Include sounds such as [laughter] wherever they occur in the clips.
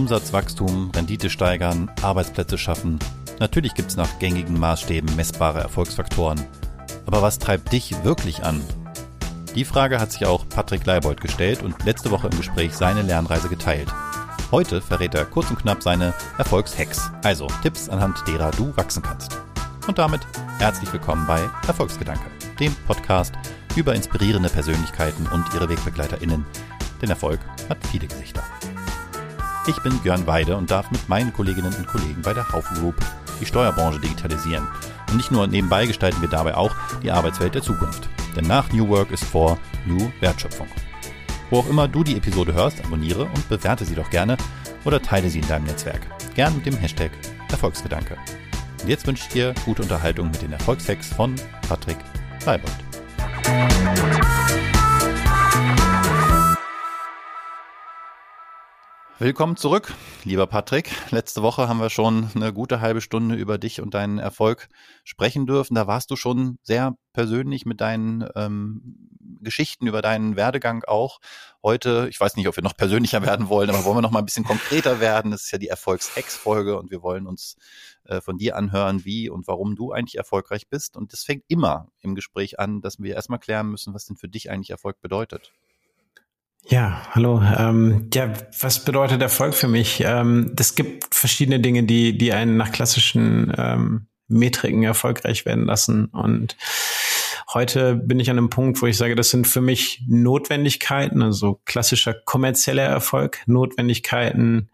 Umsatzwachstum, Rendite steigern, Arbeitsplätze schaffen. Natürlich gibt es nach gängigen Maßstäben messbare Erfolgsfaktoren. Aber was treibt dich wirklich an? Die Frage hat sich auch Patrick Leibold gestellt und letzte Woche im Gespräch seine Lernreise geteilt. Heute verrät er kurz und knapp seine Erfolgshacks, also Tipps, anhand derer du wachsen kannst. Und damit herzlich willkommen bei Erfolgsgedanke, dem Podcast über inspirierende Persönlichkeiten und ihre WegbegleiterInnen. Denn Erfolg hat viele Gesichter. Ich bin Björn Weide und darf mit meinen Kolleginnen und Kollegen bei der Haufen Group die Steuerbranche digitalisieren. Und nicht nur nebenbei gestalten wir dabei auch die Arbeitswelt der Zukunft. Denn nach New Work ist vor New Wertschöpfung. Wo auch immer du die Episode hörst, abonniere und bewerte sie doch gerne oder teile sie in deinem Netzwerk. Gern mit dem Hashtag Erfolgsgedanke. Und jetzt wünsche ich dir gute Unterhaltung mit den Erfolgshacks von Patrick Leibold. Willkommen zurück, lieber Patrick. Letzte Woche haben wir schon eine gute halbe Stunde über dich und deinen Erfolg sprechen dürfen. Da warst du schon sehr persönlich mit deinen ähm, Geschichten über deinen Werdegang auch. Heute, ich weiß nicht, ob wir noch persönlicher werden wollen, aber wollen wir noch mal ein bisschen konkreter werden. Das ist ja die Erfolgshacks-Folge und wir wollen uns äh, von dir anhören, wie und warum du eigentlich erfolgreich bist. Und das fängt immer im Gespräch an, dass wir erstmal klären müssen, was denn für dich eigentlich Erfolg bedeutet. Ja, hallo. Ähm, ja, was bedeutet Erfolg für mich? Ähm, es gibt verschiedene Dinge, die, die einen nach klassischen ähm, Metriken erfolgreich werden lassen. Und heute bin ich an einem Punkt, wo ich sage, das sind für mich Notwendigkeiten, also klassischer kommerzieller Erfolg, Notwendigkeiten,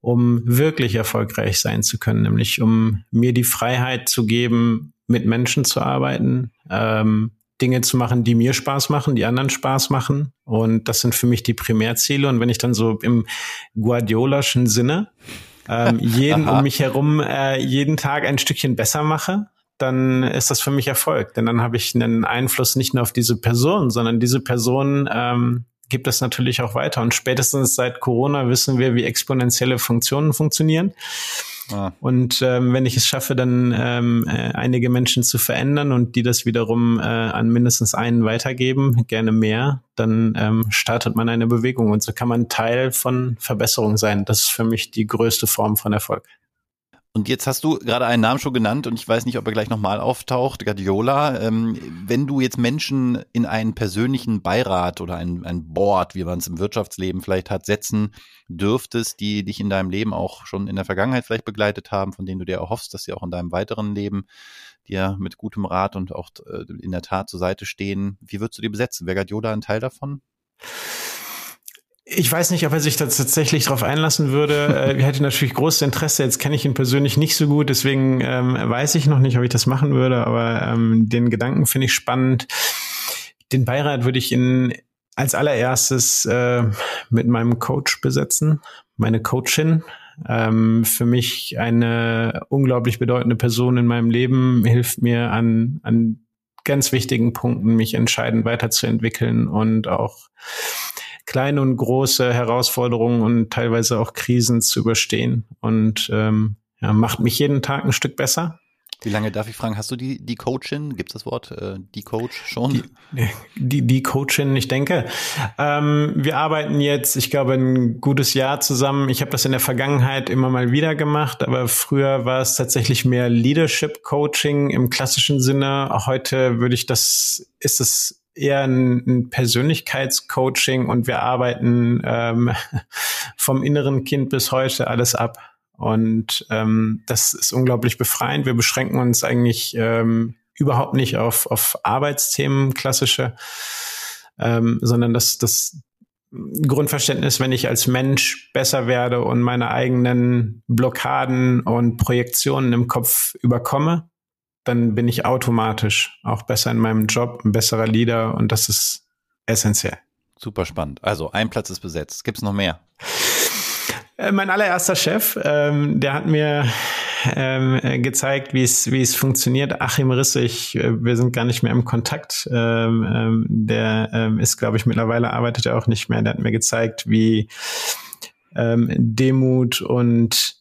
um wirklich erfolgreich sein zu können, nämlich um mir die Freiheit zu geben, mit Menschen zu arbeiten, ähm, Dinge zu machen, die mir Spaß machen, die anderen Spaß machen. Und das sind für mich die Primärziele. Und wenn ich dann so im Guardiolaschen Sinne ähm, [laughs] jeden um mich herum äh, jeden Tag ein Stückchen besser mache, dann ist das für mich Erfolg. Denn dann habe ich einen Einfluss nicht nur auf diese Person, sondern diese Person ähm, gibt es natürlich auch weiter. Und spätestens seit Corona wissen wir, wie exponentielle Funktionen funktionieren. Ah. Und ähm, wenn ich es schaffe, dann ähm, äh, einige Menschen zu verändern und die das wiederum äh, an mindestens einen weitergeben, gerne mehr, dann ähm, startet man eine Bewegung und so kann man Teil von Verbesserung sein. Das ist für mich die größte Form von Erfolg. Und jetzt hast du gerade einen Namen schon genannt und ich weiß nicht, ob er gleich nochmal auftaucht, Guardiola. Ähm, wenn du jetzt Menschen in einen persönlichen Beirat oder ein, ein Board, wie man es im Wirtschaftsleben vielleicht hat, setzen dürftest, die dich in deinem Leben auch schon in der Vergangenheit vielleicht begleitet haben, von denen du dir erhoffst, dass sie auch in deinem weiteren Leben dir mit gutem Rat und auch äh, in der Tat zur Seite stehen, wie würdest du die besetzen? Wäre Guardiola ein Teil davon? Ich weiß nicht, ob er sich da tatsächlich darauf einlassen würde. Äh, er hätte natürlich großes Interesse. Jetzt kenne ich ihn persönlich nicht so gut, deswegen ähm, weiß ich noch nicht, ob ich das machen würde. Aber ähm, den Gedanken finde ich spannend. Den Beirat würde ich in als allererstes äh, mit meinem Coach besetzen, meine Coachin. Ähm, für mich eine unglaublich bedeutende Person in meinem Leben hilft mir an an ganz wichtigen Punkten, mich entscheidend weiterzuentwickeln und auch kleine und große Herausforderungen und teilweise auch Krisen zu überstehen und ähm, ja, macht mich jeden Tag ein Stück besser. Wie lange darf ich fragen, hast du die, die Coachin? Gibt es das Wort, äh, die Coach schon? Die, die, die Coachin, ich denke. Ähm, wir arbeiten jetzt, ich glaube, ein gutes Jahr zusammen. Ich habe das in der Vergangenheit immer mal wieder gemacht, aber früher war es tatsächlich mehr Leadership Coaching im klassischen Sinne. Heute würde ich das, ist es eher ein, ein Persönlichkeitscoaching und wir arbeiten ähm, [laughs] vom inneren Kind bis heute alles ab. Und ähm, das ist unglaublich befreiend. Wir beschränken uns eigentlich ähm, überhaupt nicht auf, auf Arbeitsthemen, klassische, ähm, sondern das, das Grundverständnis, wenn ich als Mensch besser werde und meine eigenen Blockaden und Projektionen im Kopf überkomme, dann bin ich automatisch auch besser in meinem Job, ein besserer Leader und das ist essentiell. Super spannend. Also ein Platz ist besetzt. Gibt es noch mehr? Äh, mein allererster Chef, ähm, der hat mir ähm, gezeigt, wie es wie es funktioniert. Achim Rissig, äh, wir sind gar nicht mehr im Kontakt. Ähm, ähm, der ähm, ist, glaube ich, mittlerweile arbeitet er auch nicht mehr. Der hat mir gezeigt, wie ähm, Demut und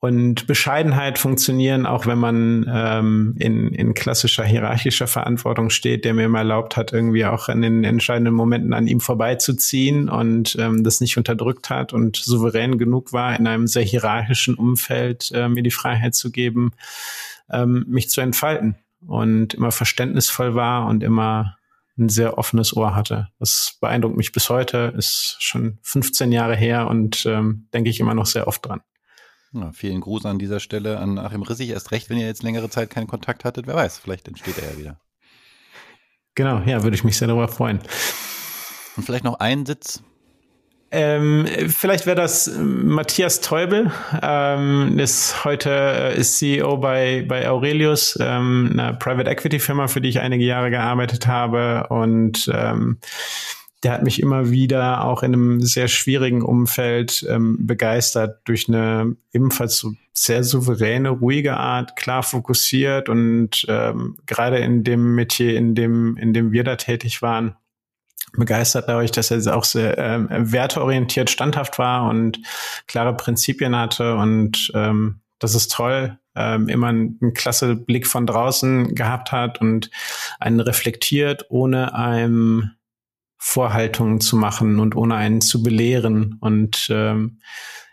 und Bescheidenheit funktionieren, auch wenn man ähm, in, in klassischer hierarchischer Verantwortung steht, der mir immer erlaubt hat, irgendwie auch in den entscheidenden Momenten an ihm vorbeizuziehen und ähm, das nicht unterdrückt hat und souverän genug war, in einem sehr hierarchischen Umfeld äh, mir die Freiheit zu geben, ähm, mich zu entfalten und immer verständnisvoll war und immer ein sehr offenes Ohr hatte. Das beeindruckt mich bis heute, ist schon 15 Jahre her und ähm, denke ich immer noch sehr oft dran. Ja, vielen Gruß an dieser Stelle an Achim Rissig. Erst recht, wenn ihr jetzt längere Zeit keinen Kontakt hattet. Wer weiß, vielleicht entsteht er ja wieder. Genau, ja, würde ich mich sehr darüber freuen. Und vielleicht noch einen Sitz. Ähm, vielleicht wäre das äh, Matthias Teubel, ähm, ist heute äh, ist CEO bei, bei Aurelius, ähm, einer Private Equity Firma, für die ich einige Jahre gearbeitet habe und ähm, der hat mich immer wieder auch in einem sehr schwierigen Umfeld ähm, begeistert durch eine ebenfalls so sehr souveräne, ruhige Art, klar fokussiert und ähm, gerade in dem Metier, in dem, in dem wir da tätig waren, begeistert dadurch, dass er auch sehr ähm, werteorientiert standhaft war und klare Prinzipien hatte und ähm, das ist toll, ähm, immer einen, einen klasse Blick von draußen gehabt hat und einen reflektiert, ohne einem Vorhaltungen zu machen und ohne einen zu belehren und ähm,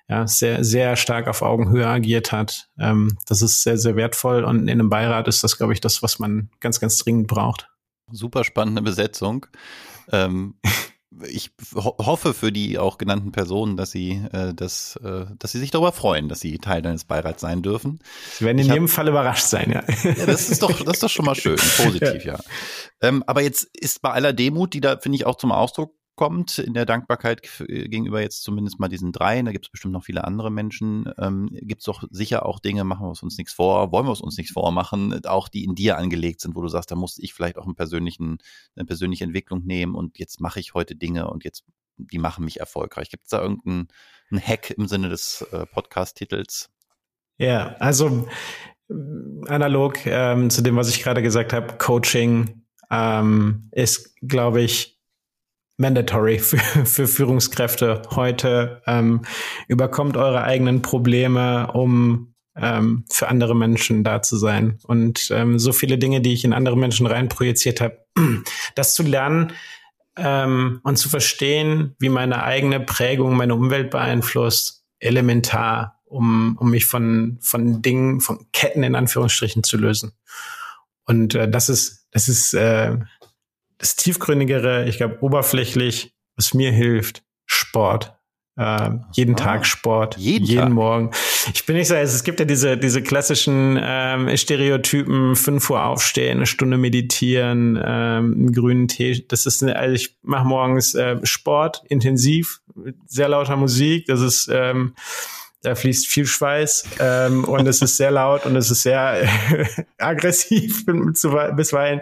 ja, sehr, sehr stark auf Augenhöhe agiert hat. Ähm, das ist sehr, sehr wertvoll und in einem Beirat ist das, glaube ich, das, was man ganz, ganz dringend braucht. Super spannende Besetzung. Ähm, [laughs] ich ho hoffe für die auch genannten Personen, dass sie äh, das, äh, dass sie sich darüber freuen, dass sie Teil deines Beirats sein dürfen. Sie werden in ich jedem hab, Fall überrascht sein, ja. ja. Das ist doch, das ist doch schon mal schön, [laughs] positiv, ja. ja. Ähm, aber jetzt ist bei aller Demut, die da finde ich auch zum Ausdruck kommt in der Dankbarkeit gegenüber jetzt zumindest mal diesen dreien, da gibt es bestimmt noch viele andere Menschen, ähm, gibt es doch sicher auch Dinge, machen wir uns nichts vor, wollen wir uns nichts vormachen, auch die in dir angelegt sind, wo du sagst, da musste ich vielleicht auch einen persönlichen, eine persönliche Entwicklung nehmen und jetzt mache ich heute Dinge und jetzt, die machen mich erfolgreich. Gibt es da irgendeinen Hack im Sinne des äh, Podcast-Titels? Ja, also äh, analog ähm, zu dem, was ich gerade gesagt habe, Coaching ähm, ist, glaube ich, mandatory für, für Führungskräfte heute. Ähm, überkommt eure eigenen Probleme, um ähm, für andere Menschen da zu sein. Und ähm, so viele Dinge, die ich in andere Menschen reinprojiziert habe, [clears throat] das zu lernen ähm, und zu verstehen, wie meine eigene Prägung meine Umwelt beeinflusst, elementar, um, um mich von, von Dingen, von Ketten in Anführungsstrichen zu lösen. Und äh, das ist, das ist äh, das tiefgründigere, ich glaube oberflächlich, was mir hilft, Sport. Äh, jeden ah, Tag Sport, jeden, jeden Tag. Morgen. Ich bin nicht so, also es gibt ja diese, diese klassischen ähm, Stereotypen, 5 Uhr aufstehen, eine Stunde meditieren, ähm, einen grünen Tee. Das ist, eine, also ich mache morgens äh, Sport, intensiv, mit sehr lauter Musik. Das ist ähm, da fließt viel Schweiß ähm, und es ist sehr laut und es ist sehr [laughs] aggressiv bisweilen.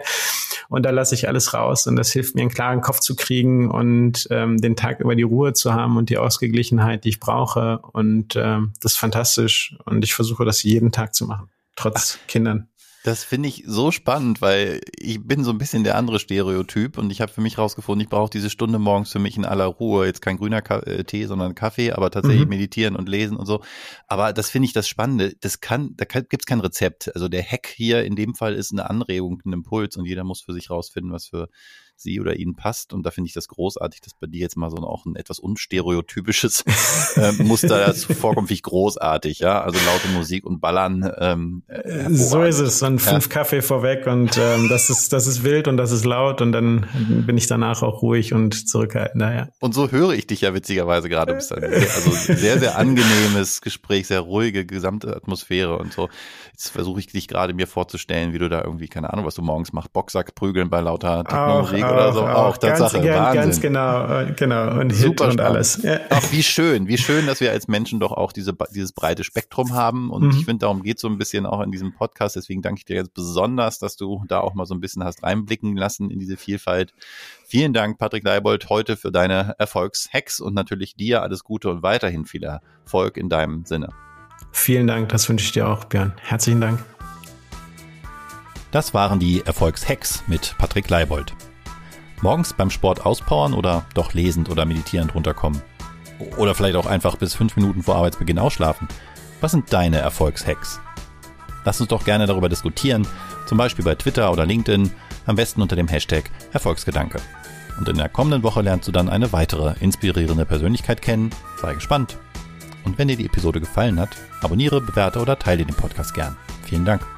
Und da lasse ich alles raus und das hilft mir, einen klaren Kopf zu kriegen und ähm, den Tag über die Ruhe zu haben und die Ausgeglichenheit, die ich brauche. Und ähm, das ist fantastisch und ich versuche das jeden Tag zu machen, trotz Ach. Kindern. Das finde ich so spannend, weil ich bin so ein bisschen der andere Stereotyp und ich habe für mich rausgefunden, ich brauche diese Stunde morgens für mich in aller Ruhe. Jetzt kein grüner Ka äh, Tee, sondern Kaffee, aber tatsächlich mhm. meditieren und lesen und so. Aber das finde ich das Spannende. Das kann, da gibt es kein Rezept. Also der Hack hier in dem Fall ist eine Anregung, ein Impuls und jeder muss für sich rausfinden, was für sie oder ihn passt. Und da finde ich das großartig, dass bei dir jetzt mal so auch ein etwas unstereotypisches [laughs] äh, Muster dazu vorkommt, finde ich großartig, ja. Also laute Musik und Ballern. Ähm, äh, so ist es. Und fünf ja. Kaffee vorweg und ähm, das ist, das ist wild und das ist laut und dann bin ich danach auch ruhig und zurückhaltend. Naja. Und so höre ich dich ja witzigerweise gerade. Ein also sehr, sehr angenehmes Gespräch, sehr ruhige gesamte Atmosphäre und so. Jetzt versuche ich dich gerade mir vorzustellen, wie du da irgendwie, keine Ahnung, was du morgens machst, Boxsack prügeln bei lauter Oder so. Auch, auch Tatsache. Ganz, Wahnsinn. ganz genau, äh, genau. Und Super und alles. Ja. Ach, wie schön, wie schön, dass wir als Menschen doch auch diese, dieses breite Spektrum haben. Und mhm. ich finde, darum geht so ein bisschen auch in diesem Podcast. Deswegen danke ich dir jetzt besonders, dass du da auch mal so ein bisschen hast reinblicken lassen in diese Vielfalt. Vielen Dank, Patrick Leibold, heute für deine Erfolgshacks und natürlich dir alles Gute und weiterhin viel Erfolg in deinem Sinne. Vielen Dank, das wünsche ich dir auch, Björn. Herzlichen Dank. Das waren die Erfolgshacks mit Patrick Leibold. Morgens beim Sport auspowern oder doch lesend oder meditierend runterkommen? Oder vielleicht auch einfach bis fünf Minuten vor Arbeitsbeginn ausschlafen? Was sind deine Erfolgshacks? Lass uns doch gerne darüber diskutieren, zum Beispiel bei Twitter oder LinkedIn, am besten unter dem Hashtag Erfolgsgedanke. Und in der kommenden Woche lernst du dann eine weitere inspirierende Persönlichkeit kennen. Sei gespannt. Und wenn dir die Episode gefallen hat, abonniere, bewerte oder teile den Podcast gern. Vielen Dank.